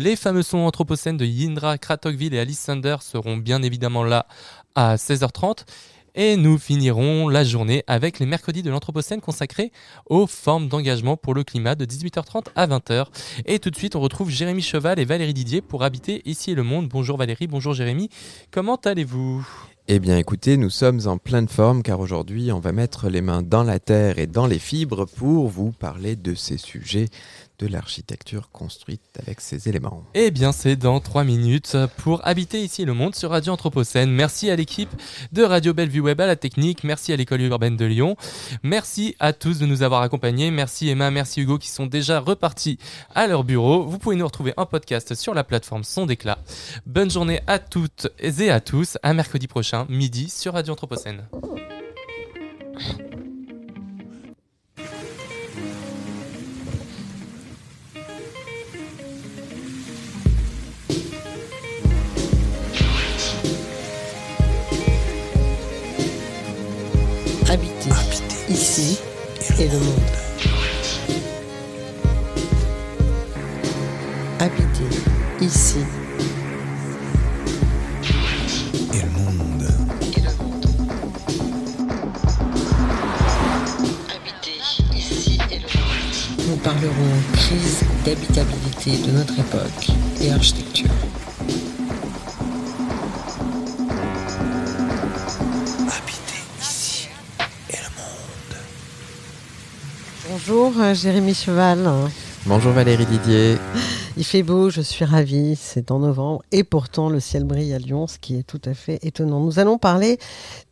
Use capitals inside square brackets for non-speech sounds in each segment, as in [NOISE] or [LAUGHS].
Les fameux sons anthropocènes de Yindra Kratokville et Alice Sander seront bien évidemment là à 16h30. Et nous finirons la journée avec les mercredis de l'Anthropocène consacrés aux formes d'engagement pour le climat de 18h30 à 20h. Et tout de suite, on retrouve Jérémy Cheval et Valérie Didier pour habiter ici et le monde. Bonjour Valérie, bonjour Jérémy. Comment allez-vous? Eh bien écoutez, nous sommes en pleine forme car aujourd'hui on va mettre les mains dans la terre et dans les fibres pour vous parler de ces sujets de l'architecture construite avec ces éléments. Eh bien, c'est dans 3 minutes pour habiter ici le monde sur Radio Anthropocène. Merci à l'équipe de Radio Bellevue Web à la technique. Merci à l'école urbaine de Lyon. Merci à tous de nous avoir accompagnés. Merci Emma, merci Hugo qui sont déjà repartis à leur bureau. Vous pouvez nous retrouver en podcast sur la plateforme Son d'éclat. Bonne journée à toutes et à tous. À mercredi prochain, midi sur Radio Anthropocène. De notre époque et architecture. Bonjour euh, Jérémy Cheval. Bonjour Valérie Didier. Il fait beau, je suis ravie, c'est en novembre et pourtant le ciel brille à Lyon, ce qui est tout à fait étonnant. Nous allons parler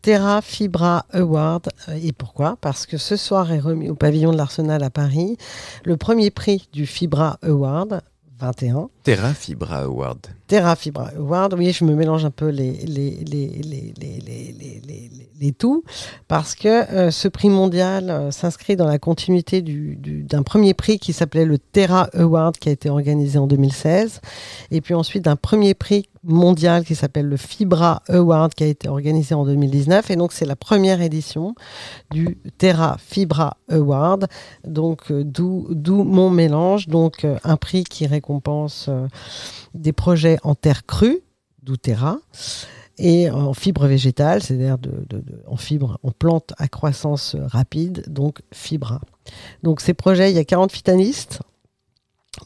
Terra Fibra Award. Euh, et pourquoi? Parce que ce soir est remis au pavillon de l'Arsenal à Paris le premier prix du Fibra Award 21. Terra Fibra Award. Terra Fibra Award, oui, je me mélange un peu les, les, les, les, les, tout, parce que euh, ce prix mondial euh, s'inscrit dans la continuité du, d'un premier prix qui s'appelait le Terra Award, qui a été organisé en 2016, et puis ensuite d'un premier prix mondial qui s'appelle le Fibra Award, qui a été organisé en 2019, et donc c'est la première édition du Terra Fibra Award, donc euh, d'où, d'où mon mélange, donc un prix qui récompense des projets en terre crue, d'où Terra, et en fibre végétale, c'est-à-dire en fibre, en plante à croissance rapide, donc Fibra. Donc ces projets, il y a 40 finalistes.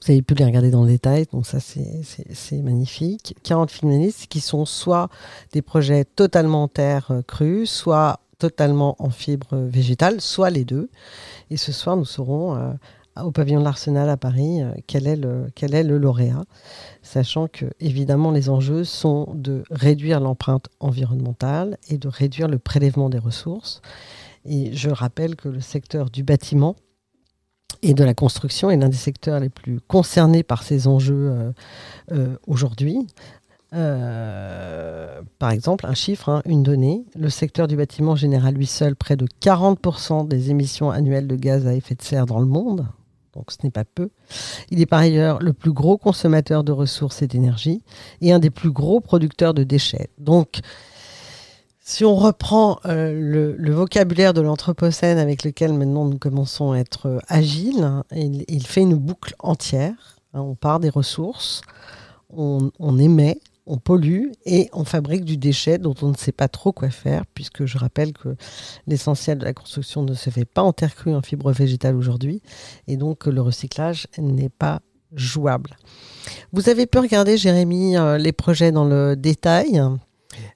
Vous avez pu les regarder dans le détail, donc ça c'est magnifique. 40 finalistes qui sont soit des projets totalement en terre crue, soit totalement en fibre végétale, soit les deux. Et ce soir, nous serons euh, au pavillon de l'Arsenal à Paris euh, quel, est le, quel est le lauréat, sachant que évidemment les enjeux sont de réduire l'empreinte environnementale et de réduire le prélèvement des ressources. Et je rappelle que le secteur du bâtiment et de la construction est l'un des secteurs les plus concernés par ces enjeux euh, euh, aujourd'hui. par exemple, un chiffre, hein, une donnée, le secteur du bâtiment génère à lui seul près de 40% des émissions annuelles de gaz à effet de serre dans le monde, donc ce n'est pas peu. Il est par ailleurs le plus gros consommateur de ressources et d'énergie et un des plus gros producteurs de déchets. Donc, si on reprend euh, le, vocabulaire de l'Anthropocène avec lequel maintenant nous commençons à être euh, agiles, hein, il, fait une boucle entière. Hein. on part des ressources, on, on émet, on pollue et on fabrique du déchet dont on ne sait pas trop quoi faire, puisque je rappelle que l'essentiel de la construction ne se fait pas en terre crue, en fibre végétale aujourd'hui, et donc le recyclage n'est pas jouable. Vous avez pu regarder, Jérémy, euh, les projets dans le détail?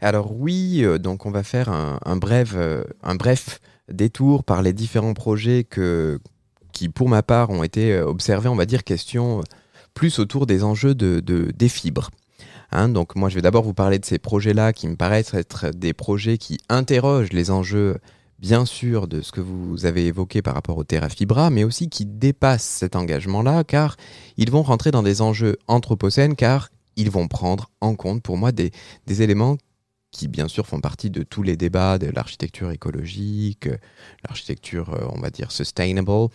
Alors oui, euh, donc on va faire un, bref, euh, un bref détour par les différents projets qui, pour ma part, ont été observés, on va dire, question plus autour des enjeux de, des fibres. Hein, donc moi, je vais d'abord vous parler de ces projets-là qui me paraissent être des projets qui interrogent les enjeux, bien sûr, de ce que vous avez évoqué par rapport au Terra Fibra, mais aussi qui dépassent cet engagement-là, car ils vont rentrer dans des enjeux anthropocènes, car ils vont prendre en compte, pour moi, des, éléments qui bien sûr font partie de tous les débats de l'architecture écologique, l'architecture, euh, on va dire, sustainable,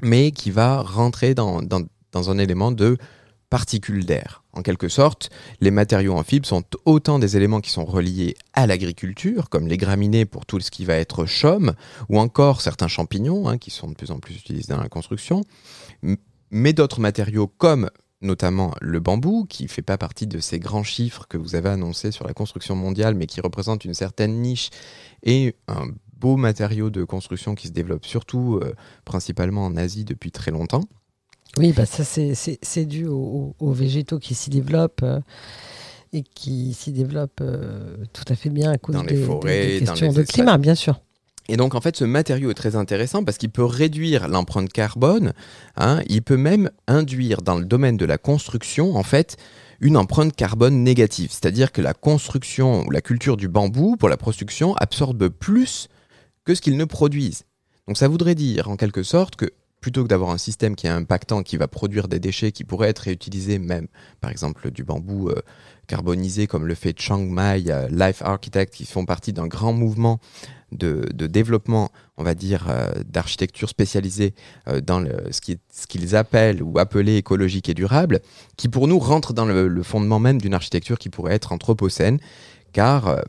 mais qui va rentrer dans, dans un élément de particules d'air. En quelque sorte, les matériaux fibre sont autant des éléments qui sont reliés à l'agriculture, comme les graminées pour tout ce qui va être chaume, ou encore certains champignons, hein, qui sont de plus en plus utilisés dans la construction, mais d'autres matériaux comme notamment le bambou, qui ne fait pas partie de ces grands chiffres que vous avez annoncés sur la construction mondiale, mais qui représente une certaine niche et un beau matériau de construction qui se développe surtout euh, principalement en Asie depuis très longtemps. Oui, bah ça c'est dû aux, aux, végétaux qui s'y développent. euh, et qui s'y développent euh, tout à fait bien à cause Dans les des, forêts, des- des dans questions les de climat, bien sûr. Et donc en fait ce matériau est très intéressant parce qu'il peut réduire l'empreinte carbone, hein, il peut même induire dans le domaine de la construction en fait une empreinte carbone négative, c'est-à-dire que la construction ou la culture du bambou pour la production absorbe plus que ce qu'il ne produise. Donc ça voudrait dire en quelque sorte que plutôt que d'avoir un système qui est impactant, qui va produire des déchets qui pourraient être réutilisés même, par exemple du bambou euh, carbonisé comme le fait Chiang Mai, euh, Life Architect, qui font partie d'un grand mouvement de, développement, on va dire, euh, d'architecture spécialisée dans ce qui- ce qu'ils appellent ou appelaient écologique et durable, qui pour nous rentre dans le, fondement même d'une architecture qui pourrait être anthropocène, car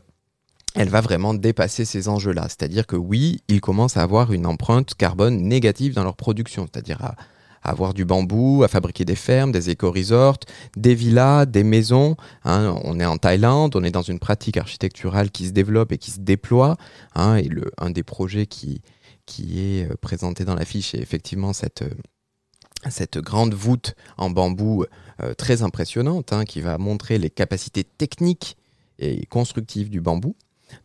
elle va vraiment dépasser ces enjeux-là. C'est-à-dire que oui, ils commencent à avoir une empreinte carbone négative dans leur production, c'est-à-dire à, avoir du bambou, à fabriquer des fermes, des éco-resorts, des villas, des maisons. hein. on est en Thaïlande, on est dans une pratique architecturale qui se développe et qui se déploie. hein, et le, un des projets qui, qui est euh, présenté dans l'affiche est effectivement cette, euh, cette grande voûte en bambou euh, très impressionnante hein, qui va montrer les capacités techniques et constructives du bambou.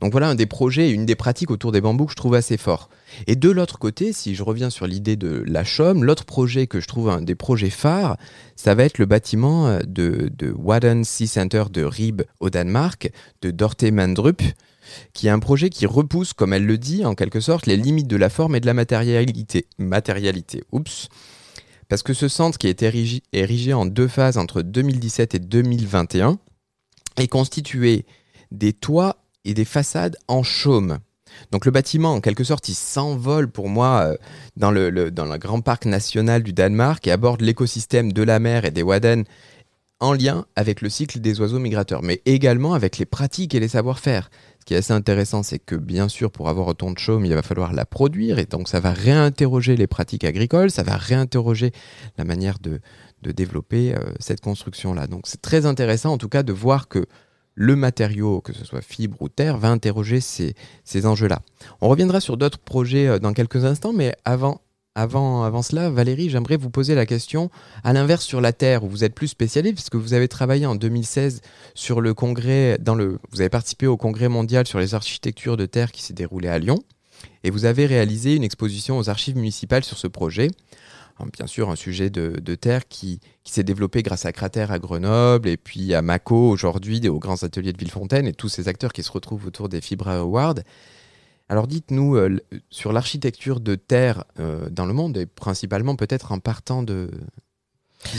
Donc voilà un des projets et une des pratiques autour des bambous que je trouve assez fort. Et de l'autre côté, si je reviens sur l'idée de la Chaume, l'autre projet que je trouve un des projets phares, ça va être le bâtiment euh, de, de Waden Sea Center de Rib au Danemark, de Dorte Mandrup, qui est un projet qui repousse, comme elle le dit, en quelque sorte, les limites de la forme et de la matérialité. Matérialité, oups. Parce que ce centre qui est érigé, érigé en deux phases entre 2017 et 2021 est constitué des toits et des façades en chaume. Donc le bâtiment, en quelque sorte, il s'envole pour moi euh, dans, le, dans le grand parc national du Danemark et aborde l'écosystème de la mer et des Wadden en lien avec le cycle des oiseaux migrateurs, mais également avec les pratiques et les savoir-faire. Ce qui est assez intéressant, c'est que bien sûr, pour avoir autant de chaume, il va falloir la produire, et donc ça va réinterroger les pratiques agricoles, ça va réinterroger la manière de, de développer euh, cette construction-là. Donc c'est très intéressant en tout cas de voir que le matériau, que ce soit fibre ou terre, va interroger ces, ces enjeux-là. On reviendra sur d'autres projets euh, dans quelques instants, mais avant, avant, avant cela, Valérie, j'aimerais vous poser la question à l'inverse sur la terre, où vous êtes plus spécialiste, puisque vous avez travaillé en 2016 sur le congrès, dans le, vous avez participé au congrès mondial sur les architectures de terre qui s'est déroulé à Lyon, et vous avez réalisé une exposition aux archives municipales sur ce projet. Bien sûr, un sujet de, de terre qui, qui s'est développé grâce à Cratère à Grenoble et puis à Mako aujourd'hui, aux grands ateliers de Villefontaine et tous ces acteurs qui se retrouvent autour des Fibra Awards. Alors dites-nous, euh, sur l'architecture de terre euh, dans le monde, et principalement peut-être en partant de...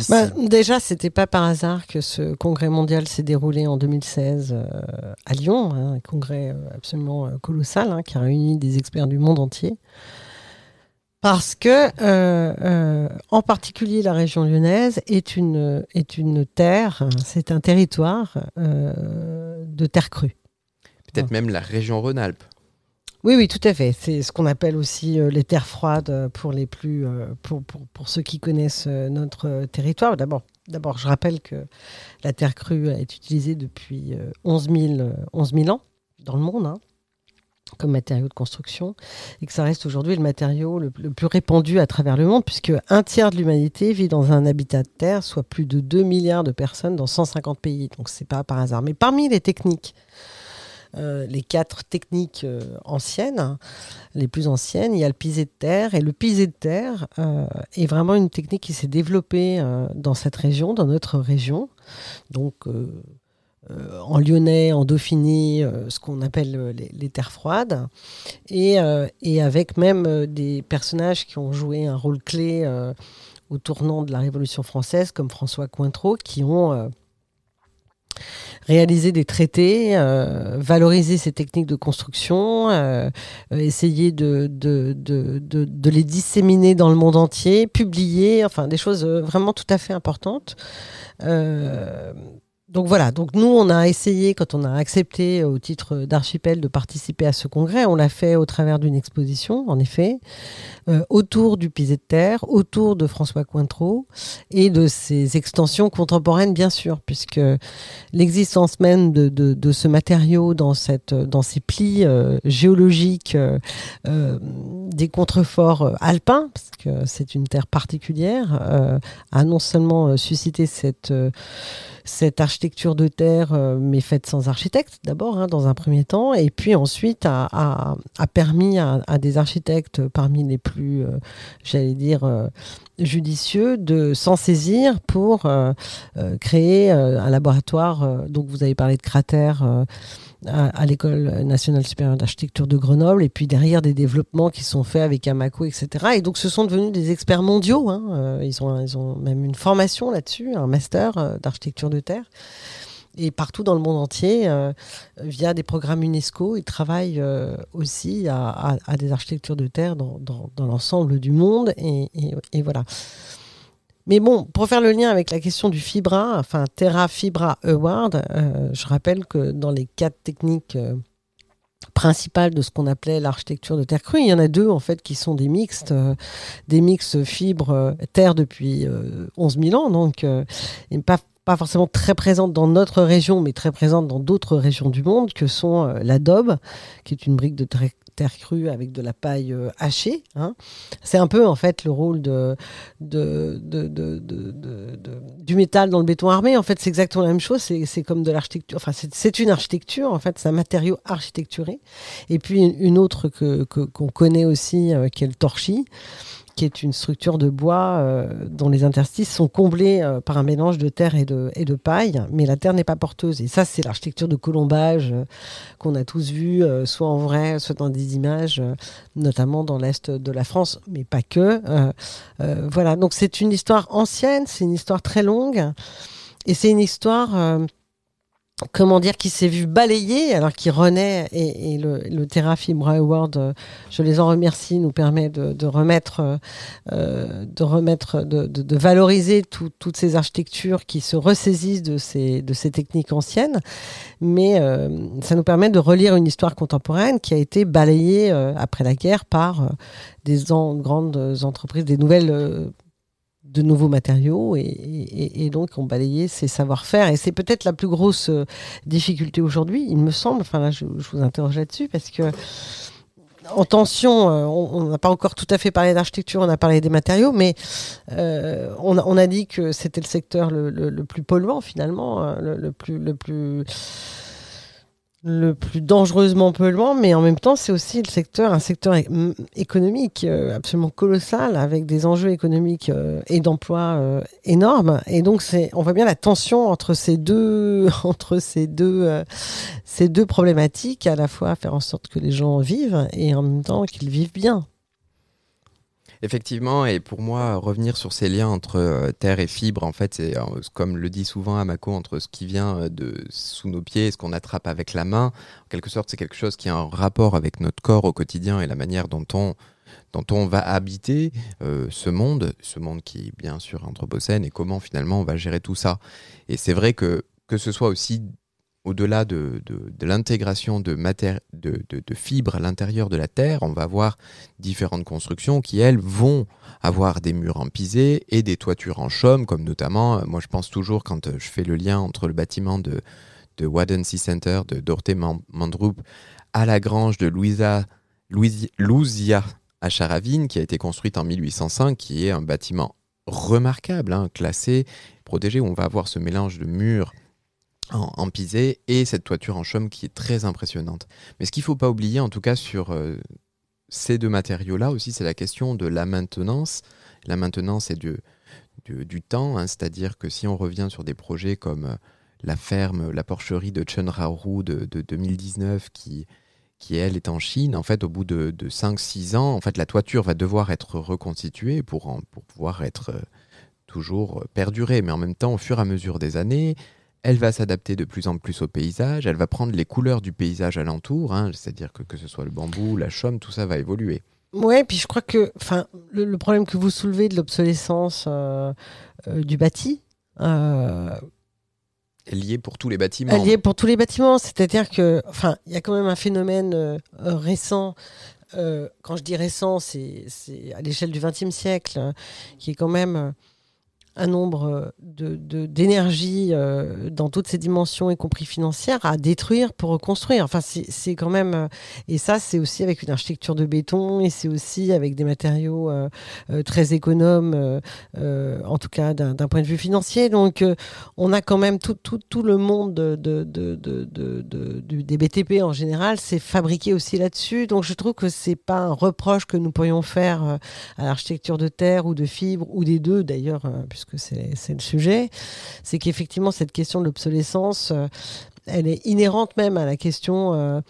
Bah, déjà, c'était pas par hasard que ce congrès mondial s'est déroulé en 2016 euh, à Lyon, hein, un congrès absolument colossal hein, qui a réuni des experts du monde entier. Parce que, euh, euh, en particulier, la région lyonnaise est une, est une terre, c'est un territoire euh, de terre crue. peut-être même la région Rhône-Alpes. Oui, oui, tout à fait. C'est ce qu'on appelle aussi les terres froides pour les plus, pour, pour, pour ceux qui connaissent notre territoire. D'abord, d'abord, je rappelle que la terre crue est utilisée depuis euh, 11, 000, euh, 11 000 ans dans le monde hein, comme matériau de construction et que ça reste aujourd'hui le matériau le, plus répandu à travers le monde puisque un tiers de l'humanité vit dans un habitat de terre, soit plus de 2 milliards de personnes dans 150 pays. Donc c'est pas par hasard. Mais parmi les techniques euh, les quatre techniques euh, anciennes, les plus anciennes, il y a le pisé de terre. Et le pisé de terre euh, est vraiment une technique qui s'est développée dans cette région, dans notre région. Donc, euh, en lyonnais, en Dauphiné, euh, ce qu'on appelle euh, les, terres froides. Et, avec même des personnages qui ont joué un rôle clé au tournant de la Révolution française, comme François Cointreau, qui ont réaliser des traités, euh, valoriser ces techniques de construction, euh, essayer de, les disséminer dans le monde entier, publier, enfin des choses vraiment tout à fait importantes. Donc voilà, donc nous on a essayé quand on a accepté euh, au titre d'archipel de participer à ce congrès, on l'a fait au travers d'une exposition en effet, euh, autour du pisé de terre, autour de François Cointreau et de ses extensions contemporaines bien sûr, puisque l'existence même de, de, de, ce matériau dans, cette, dans ces plis euh, géologiques euh, euh des contreforts alpins, parce que c'est une terre particulière, a non seulement suscité cette cette architecture de terre, euh, mais faite sans architecte d'abord, hein, dans un premier temps, et puis ensuite a, permis à, à, des architectes parmi les plus, euh, j'allais dire, euh, judicieux de s'en saisir pour créer un laboratoire. donc vous avez parlé de cratères à, l'École nationale supérieure d'architecture de Grenoble, et puis derrière des développements qui sont faits avec Amaco, etc. Et donc ce sont devenus des experts mondiaux. Hein. Euh, ils, ont, ils ont même une formation là-dessus, un master euh, d'architecture de terre. Et partout dans le monde entier, euh, via des programmes UNESCO, ils travaillent aussi à, des architectures de terre dans, dans, l'ensemble du monde. Et, et voilà. Mais bon, pour faire le lien avec la question du Fibra, enfin Terra Fibra Award, euh, je rappelle que dans les quatre techniques euh, principales de ce qu'on appelait l'architecture de terre crue, il y en a deux en fait qui sont des mixtes, euh, des mix fibres terre depuis 11 000 ans, donc pas forcément très présente dans notre région, mais très présente dans d'autres régions du monde, que sont l'adobe, qui est une brique de, terre avec de la paille euh, hachée. Hein. C'est un peu en fait le rôle du métal dans le béton armé. En fait, c'est exactement la même chose. C'est comme de l'architecture. Enfin, c'est une architecture. En fait, c'est un matériau architecturé. Et puis une autre que qu'on connaît aussi, euh, qui est le torchis qui est une structure de bois euh, dont les interstices sont comblés euh, par un mélange de terre et de, paille, mais la terre n'est pas porteuse. Et ça, c'est l'architecture de colombage euh, qu'on a tous vu, soit en vrai, soit dans des images, notamment dans l'Est de la France, mais pas que. voilà, donc c'est une histoire ancienne, c'est une histoire très longue, et c'est une histoire comment dire, qui s'est vu balayer, alors qu'il renaît, et, le, le Terra Fibra Award, euh, je les en remercie, nous permet de, remettre, euh, de remettre, de, valoriser toutes ces architectures qui se ressaisissent de ces, techniques anciennes, mais euh, ça nous permet de relire une histoire contemporaine qui a été balayée après la guerre par des grandes entreprises, des nouvelles de nouveaux matériaux et, donc on balayait ces savoir-faire. Et c'est peut-être la plus grosse euh, difficulté aujourd'hui, il me semble. Enfin là, je, vous interroge là-dessus parce que en tension, euh, on n'a pas encore tout à fait parlé d'architecture, on a parlé des matériaux, mais euh, on, a, dit que c'était le secteur le, plus polluant finalement, le, plus le plus le plus dangereusement polluant, mais en même temps, c'est aussi le secteur, un secteur économique euh, absolument colossal, avec des enjeux économiques euh, et d'emploi euh, énormes. Et donc, on voit bien la tension entre ces deux, [LAUGHS] entre ces deux problématiques, à la fois faire en sorte que les gens vivent et en même temps qu'ils vivent bien. Effectivement, et pour moi, revenir sur ces liens entre euh, terre et fibre, en fait, c'est euh, comme le dit souvent Amako, entre ce qui vient euh, de sous nos pieds et ce qu'on attrape avec la main. En quelque sorte, c'est quelque chose qui a un rapport avec notre corps au quotidien et la manière dont on dont on va habiter ce monde, ce monde qui est bien sûr anthropocène, et comment finalement on va gérer tout ça. Et c'est vrai que que ce soit aussi au-delà de, l'intégration de, de, fibres à l'intérieur de la Terre, on va avoir différentes constructions qui, elles, vont avoir des murs en pisé et des toitures en chaume, comme notamment, euh, moi je pense toujours quand euh, je fais le lien entre le bâtiment de, de Wadden Sea Center de Dorothy Mandrup à la grange de Louisa, Louisia à Charavine, qui a été construite en 1805, qui est un bâtiment remarquable, hein, classé, protégé, où on va avoir ce mélange de murs en, pisé et cette toiture en chaume qui est très impressionnante. Mais ce qu'il ne faut pas oublier, en tout cas sur euh, ces deux matériaux-là aussi, c'est la question de la maintenance. La maintenance et du, du, temps, hein, c'est-à-dire que si on revient sur des projets comme euh, la ferme, la porcherie de Chunraoru de, de 2019 qui, qui elle est en Chine, en fait au bout de, de 5-6 ans, en fait la toiture va devoir être reconstituée pour, pour pouvoir être euh, toujours perdurée. Mais en même temps, au fur et à mesure des années, elle va s'adapter de plus en plus au paysage, elle va prendre les couleurs du paysage alentour, hein, c'est-à-dire que que ce soit le bambou, la chaume, tout ça va évoluer. Ouais, puis je crois que le, le problème que vous soulevez de l'obsolescence euh, euh, du bâti. Euh, lié pour tous les bâtiments. Lié pour tous les bâtiments, c'est-à-dire que, enfin, il y a quand même un phénomène euh, récent. euh, quand je dis récent, c'est à l'échelle du XXe siècle, euh, qui est quand même un nombre euh, de- de- d'énergie euh, dans toutes ses dimensions, y compris financières, à détruire pour reconstruire. Enfin, c'est quand même. euh, et ça, c'est aussi avec une architecture de béton et c'est aussi avec des matériaux très économes, en tout cas d'un point de vue financier. Donc, on a quand même tout, tout, tout le monde de, de- des BTP en général, c'est fabriqué aussi là-dessus. Donc, je trouve que c'est pas un reproche que nous pourrions faire à l'architecture de terre ou de fibre, ou des deux d'ailleurs, puisque c'est c'est le sujet. C'est qu'effectivement, cette question de l'obsolescence, euh, elle est inhérente même à la question.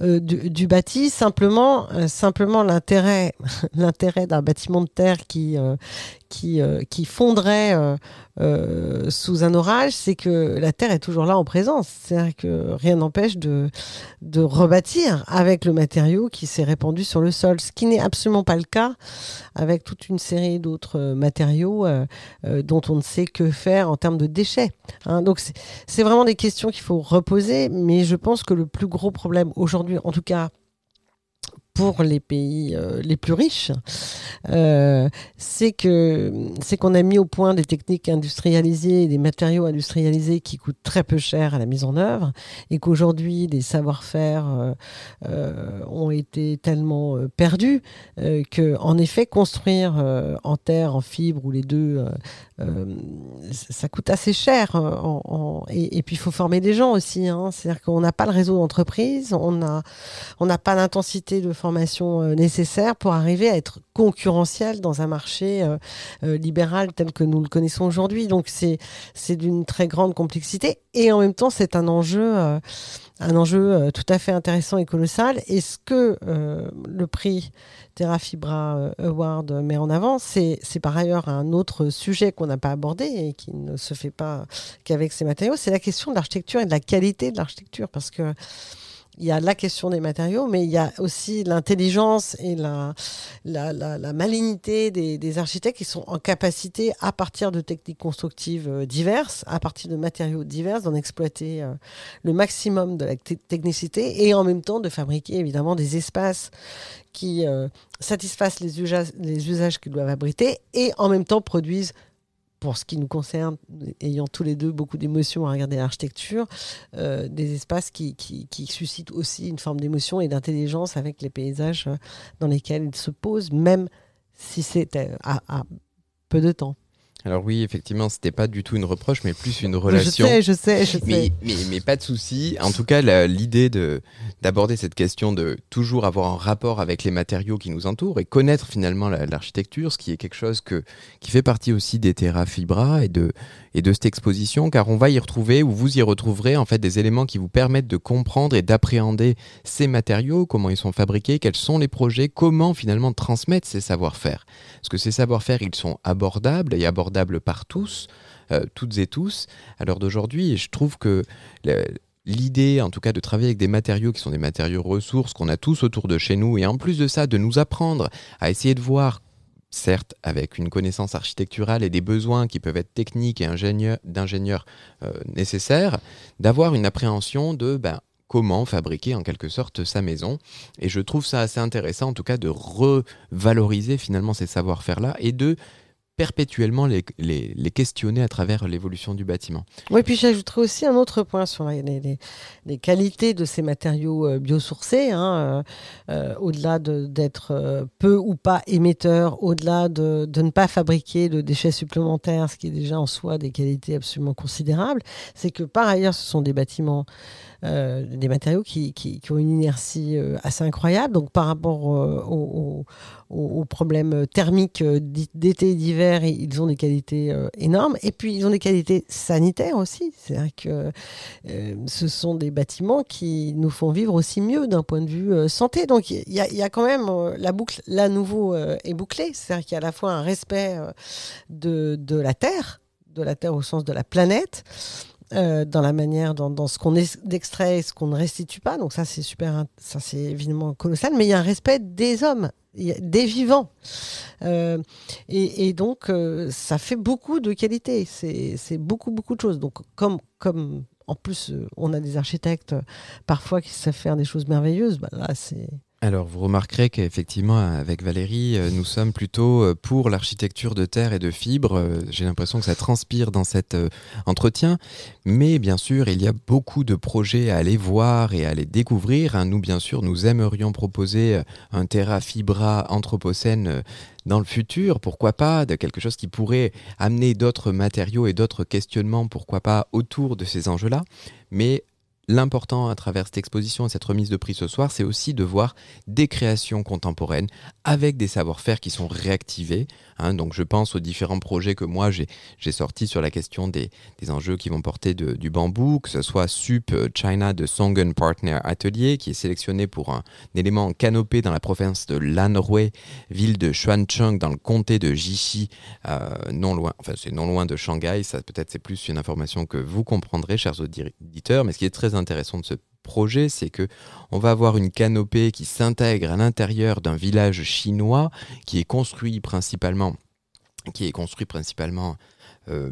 Euh, du, bâti, simplement, euh, simplement l'intérêt, [LAUGHS] l'intérêt d'un bâtiment de terre qui euh, qui, qui fondrait sous un orage, c'est que la terre est toujours là en présence. C'est-à-dire que rien n'empêche de, de rebâtir avec le matériau qui s'est répandu sur le sol, ce qui n'est absolument pas le cas avec toute une série d'autres matériaux dont on ne sait que faire en termes de déchets. hein. Donc c'est vraiment des questions qu'il faut reposer, mais je pense que le plus gros problème aujourd'hui, en tout cas pour les pays euh, les plus riches, euh, c'est que c'est qu'on a mis au point des techniques industrialisées des matériaux industrialisés qui coûtent très peu cher à la mise en œuvre et qu'aujourd'hui les savoir-faire euh, ont été tellement perdus que en effet construire en terre, en fibre ou les deux, ça coûte assez cher. et puis il faut former des gens aussi. hein. C'est-à-dire qu'on n'a pas le réseau d'entreprise, on a on n'a pas l'intensité de formation euh, nécessaire pour arriver à être concurrentiel dans un marché euh, euh, libéral tel que nous le connaissons aujourd'hui. Donc c'est c'est d'une très grande complexité et en même temps c'est un enjeu un enjeu tout à fait intéressant et colossal. Et ce que le prix Terra Fibra Award met en avant, c'est c'est par ailleurs un autre sujet qu'on n'a pas abordé et qui ne se fait pas qu'avec ces matériaux, c'est la question de l'architecture et de la qualité de l'architecture parce que il y a la question des matériaux, mais il y a aussi l'intelligence et la, malignité des, architectes qui sont en capacité, à partir de techniques constructives euh, diverses, à partir de matériaux divers, d'en exploiter euh, le maximum de la te- technicité et en même temps de fabriquer évidemment des espaces qui euh, satisfassent les usages qu'ils doivent abriter et en même temps produisent pour ce qui nous concerne, ayant tous les deux beaucoup d'émotions à regarder l'architecture, euh, des espaces qui, qui, suscitent aussi une forme d'émotion et d'intelligence avec les paysages euh, dans lesquels ils se posent, même si c'est euh, à peu de temps. Alors oui, effectivement, c'était pas du tout une reproche, mais plus une Je relation. sais, je sais, je sais. Mais, mais, mais pas de souci. En tout cas, l'idée de d'aborder cette question de toujours avoir un rapport avec les matériaux qui nous entourent et connaître finalement la- l'architecture, ce qui est quelque chose que, qui fait partie aussi des Terra Fibra et de, et de cette exposition, car on va y retrouver, ou vous y retrouverez en fait des éléments qui vous permettent de comprendre et d'appréhender ces matériaux, comment ils sont fabriqués, quels sont les projets, comment finalement transmettre ces savoir-faire. Parce que ces savoir-faire, ils sont abordables et abordables par tous, euh, toutes et tous, à l'heure d'aujourd'hui. Je trouve que l'idée, en tout cas, de travailler avec des matériaux qui sont des matériaux ressources qu'on a tous autour de chez nous, et en plus de ça, de nous apprendre à essayer de voir certes avec une connaissance architecturale et des besoins qui peuvent être techniques et ingénieurs- d'ingénieurs euh, nécessaires, d'avoir une appréhension de ben, comment fabriquer en quelque sorte sa maison. Et je trouve ça assez intéressant en tout cas de revaloriser finalement ces savoir-faire-là et de perpétuellement les, les- questionner à travers l'évolution du bâtiment. Oui, puis j'ajouterais aussi un autre point sur les, les- qualités de ces matériaux euh, biosourcés, hein, euh, euh, au-delà de- d'être peu ou pas émetteurs, au-delà de, de ne pas fabriquer de déchets supplémentaires, ce qui est déjà en soi des qualités absolument considérables, c'est que par ailleurs, ce sont des bâtiments, euh, des matériaux qui, qui- ont une inertie euh, assez incroyable. Donc par rapport euh, aux, problèmes thermiques d'été et d'hiver, ils ont des qualités énormes. Et puis, ils ont des qualités sanitaires aussi. C'est-à-dire que ce sont des bâtiments qui nous font vivre aussi mieux d'un point de vue santé. Donc, il y, a- quand même la boucle, là, nouveau, est bouclée. C'est-à-dire qu'il y a à la fois un respect de, de la Terre, de la Terre au sens de la planète, euh, dans la manière, dans, dans ce qu'on extrait et ce qu'on ne restitue pas. Donc ça, c'est super, int- ça c'est évidemment colossal. Mais il y a un respect des hommes, des vivants. Euh, et, donc, euh, ça fait beaucoup de qualité. C'est beaucoup, beaucoup de choses. Donc, comme, comme en plus, on a des architectes parfois qui savent faire des choses merveilleuses. Bah, là, c'est Alors, vous remarquerez qu'effectivement, avec Valérie, euh, nous sommes plutôt euh, pour l'architecture de terre et de fibres. Euh, J'ai l'impression que ça transpire dans cet entretien. Mais bien sûr, il y a beaucoup de projets à aller voir et à aller découvrir. hein. Nous, bien sûr, nous aimerions proposer un Terra Fibra Anthropocène dans le futur. Pourquoi pas quelque chose qui pourrait amener d'autres matériaux et d'autres questionnements, pourquoi pas, autour de ces enjeux-là. Mais L'important à travers cette exposition et cette remise de prix ce soir, c'est aussi de voir des créations contemporaines avec des savoir-faire qui sont réactivés. hein. donc je pense aux différents projets que moi j'ai sortis sur la question des, enjeux qui vont porter du bambou, que ce soit SUP euh, China de Songen Partner Atelier, qui est sélectionné pour un, élément en canopée dans la province de Lanhui, ville de Xuancheng dans le comté de Jixi, euh, non loin, enfin c'est non loin de Shanghai, ça peut-être c'est plus une information que vous comprendrez, chers auditeurs, mais ce qui est très intéressant de ce projet, c'est que on va avoir une canopée qui s'intègre à l'intérieur d'un village chinois qui est construit principalement, euh,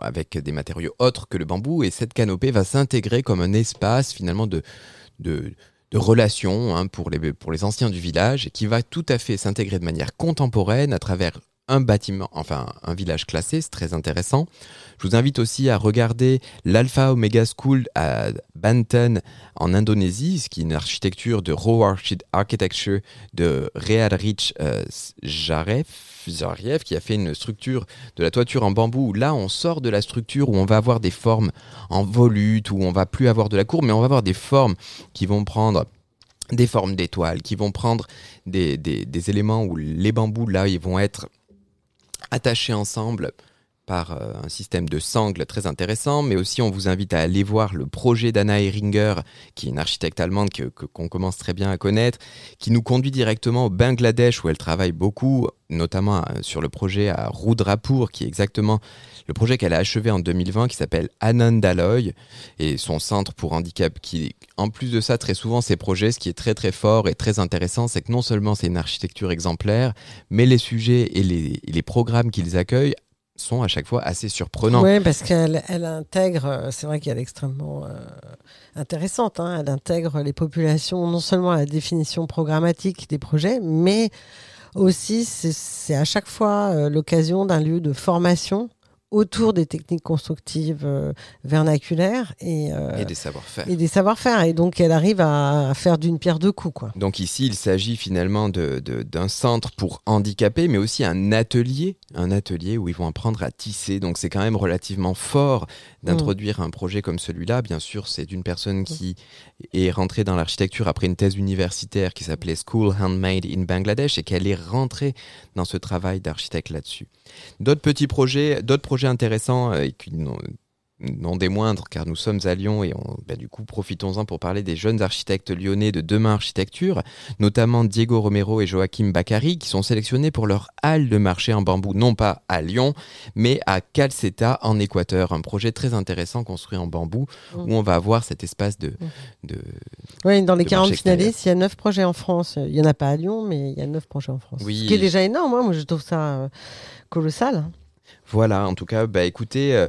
avec des matériaux autres que le bambou, et cette canopée va s'intégrer comme un espace finalement de, de, de relations hein, pour, les, pour les anciens du village, et qui va tout à fait s'intégrer de manière contemporaine à travers un bâtiment, enfin un village classé, c'est très intéressant. Je vous invite aussi à regarder l'Alpha Omega School à Banten en Indonésie, ce qui est une architecture de Raw Archi- Architecture de Real Rich euh, Jaref, qui a fait une structure de la toiture en bambou. Là, on sort de la structure où on va avoir des formes en volute, où on va plus avoir de la courbe, mais on va avoir des formes qui vont prendre des formes d'étoiles, qui vont prendre des, des- des éléments où les bambous, là, ils vont être attachés ensemble par euh, un système de sangles très intéressant, mais aussi on vous invite à aller voir le projet d'Anna Ehringer, qui est une architecte allemande que- que- qu'on commence très bien à connaître, qui nous conduit directement au Bangladesh où elle travaille beaucoup, notamment euh, sur le projet à Rudrapur, qui est exactement le projet qu'elle a achevé en 2020, qui s'appelle Anandaloy, et son centre pour handicap, qui, en plus de ça, très souvent, ces projets, ce qui est très très fort et très intéressant, c'est que non seulement c'est une architecture exemplaire, mais les sujets et les, et les programmes qu'ils accueillent sont à chaque fois assez surprenants. Oui, parce qu'elle elle intègre, euh, c'est vrai qu'elle est extrêmement euh, intéressante, hein, elle intègre les populations non seulement à la définition programmatique des projets, mais aussi c'est- c'est à chaque fois euh, l'occasion d'un lieu de formation autour des techniques constructives euh, vernaculaires et, euh, Et des savoir-faire. et des savoir-faire. Et donc elle arrive à, à faire d'une pierre deux coups. Quoi. Donc ici, il s'agit finalement de- de- d'un centre pour handicapés, mais aussi un atelier, un atelier où ils vont apprendre à tisser. Donc c'est quand même relativement fort d'introduire un projet comme celui-là. Bien sûr, c'est d'une personne qui est rentrée dans l'architecture après une thèse universitaire qui s'appelait School Handmade in Bangladesh et qu'elle est rentrée dans ce travail d'architecte là-dessus. D'autres petits projets, d'autres projets intéressants euh, et qui non des moindres, car nous sommes à Lyon et on, bah, du coup profitons-en pour parler des jeunes architectes lyonnais de Demain Architecture, notamment Diego Romero et Joachim Bacari, qui sont sélectionnés pour leur halle de marché en bambou, non pas à Lyon, mais à Calceta en Équateur, un projet très intéressant construit en bambou, Mm. où on va avoir cet espace de... de Oui, dans les de 40 marché extérieur. finalistes, il y a 9 projets en France. Il n'y en a pas à Lyon, mais il y a 9 projets en France. Oui. Ce qui est déjà énorme, hein. moi je trouve ça euh, colossal. hein. Voilà, en tout cas, bah écoutez... euh,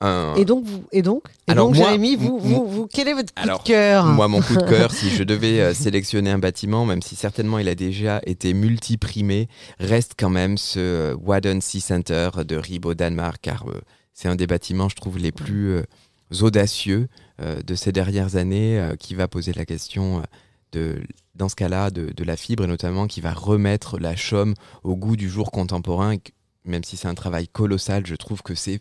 un- Et donc, vous, et donc, et Alors donc moi, Jérémy, vous, vous, vous, quel est votre coup Alors, de cœur Moi, mon coup de [LAUGHS] cœur, si je devais euh, sélectionner un bâtiment, même si certainement il a déjà été multiprimé, reste quand même ce euh, Wadden Sea Center de Rib au Danemark, car euh, c'est un des bâtiments, je trouve, les plus euh, audacieux de ces dernières années, qui va poser la question de, dans ce cas-là, de, de la fibre, et notamment qui va remettre la chaume au goût du jour contemporain. Même si c'est un travail colossal, je trouve que c'est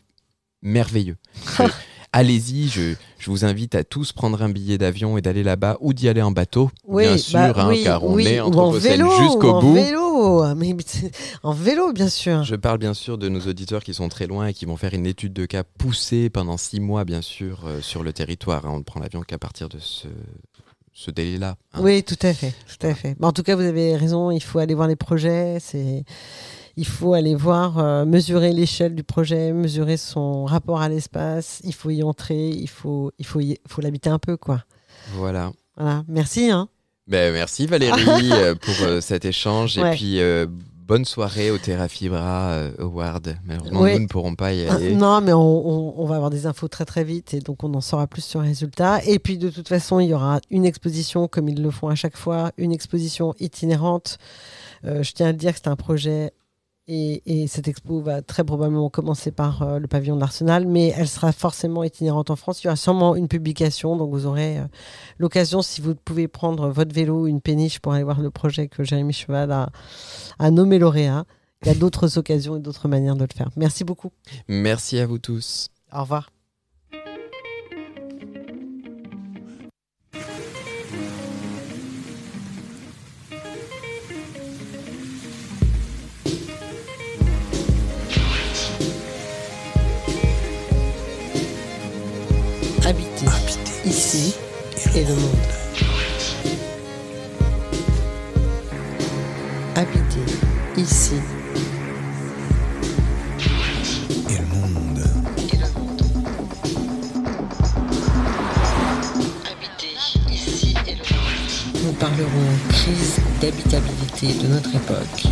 merveilleux. [LAUGHS] Allez-y, je, je vous invite à tous prendre un billet d'avion et d'aller là-bas ou d'y aller en bateau, Oui, bien bah sûr, hein, oui, car on oui, est Anthropocène jusqu'au bout. vélo, mais c'est- en vélo, bien sûr. Je parle bien sûr de nos auditeurs qui sont très loin et qui vont faire une étude de cas poussée pendant six mois, bien sûr, euh, sur le territoire. hein. On ne prend l'avion qu'à partir de ce, ce délai-là. hein. Oui, tout à fait, tout à fait. En tout cas, vous avez raison. Il faut aller voir les projets. C'est, il faut aller voir, euh, mesurer l'échelle du projet, mesurer son rapport à l'espace. Il faut y entrer. Il faut, il faut, y- faut l'habiter un peu, quoi. Voilà. Voilà. Merci. Hein. Ben, merci Valérie [LAUGHS] euh, pour euh, cet échange. Ouais. Et puis, euh, bonne soirée au Terra Fibra Award. Malheureusement, Oui. nous ne pourrons pas y aller. [LAUGHS] Non, mais on, on- on va avoir des infos très très vite et donc on en saura plus sur les résultats. Et puis de toute façon, il y aura une exposition, comme ils le font à chaque fois, une exposition itinérante. Euh, je tiens à le dire que c'est un projet et, et cette expo va très probablement commencer par euh, le pavillon de l'Arsenal, mais elle sera forcément itinérante en France. Il y aura sûrement une publication, donc vous aurez euh, l'occasion, si vous pouvez prendre votre vélo, ou une péniche pour aller voir le projet que Jérémy Cheval a, a nommé lauréat. Il y a d'autres [LAUGHS] occasions et d'autres manières de le faire. Merci beaucoup. Merci à vous tous. Au revoir. Ici et le monde. Habiter ici et le monde. Habiter ici et le monde. Nous parlerons crise d'habitabilité de notre époque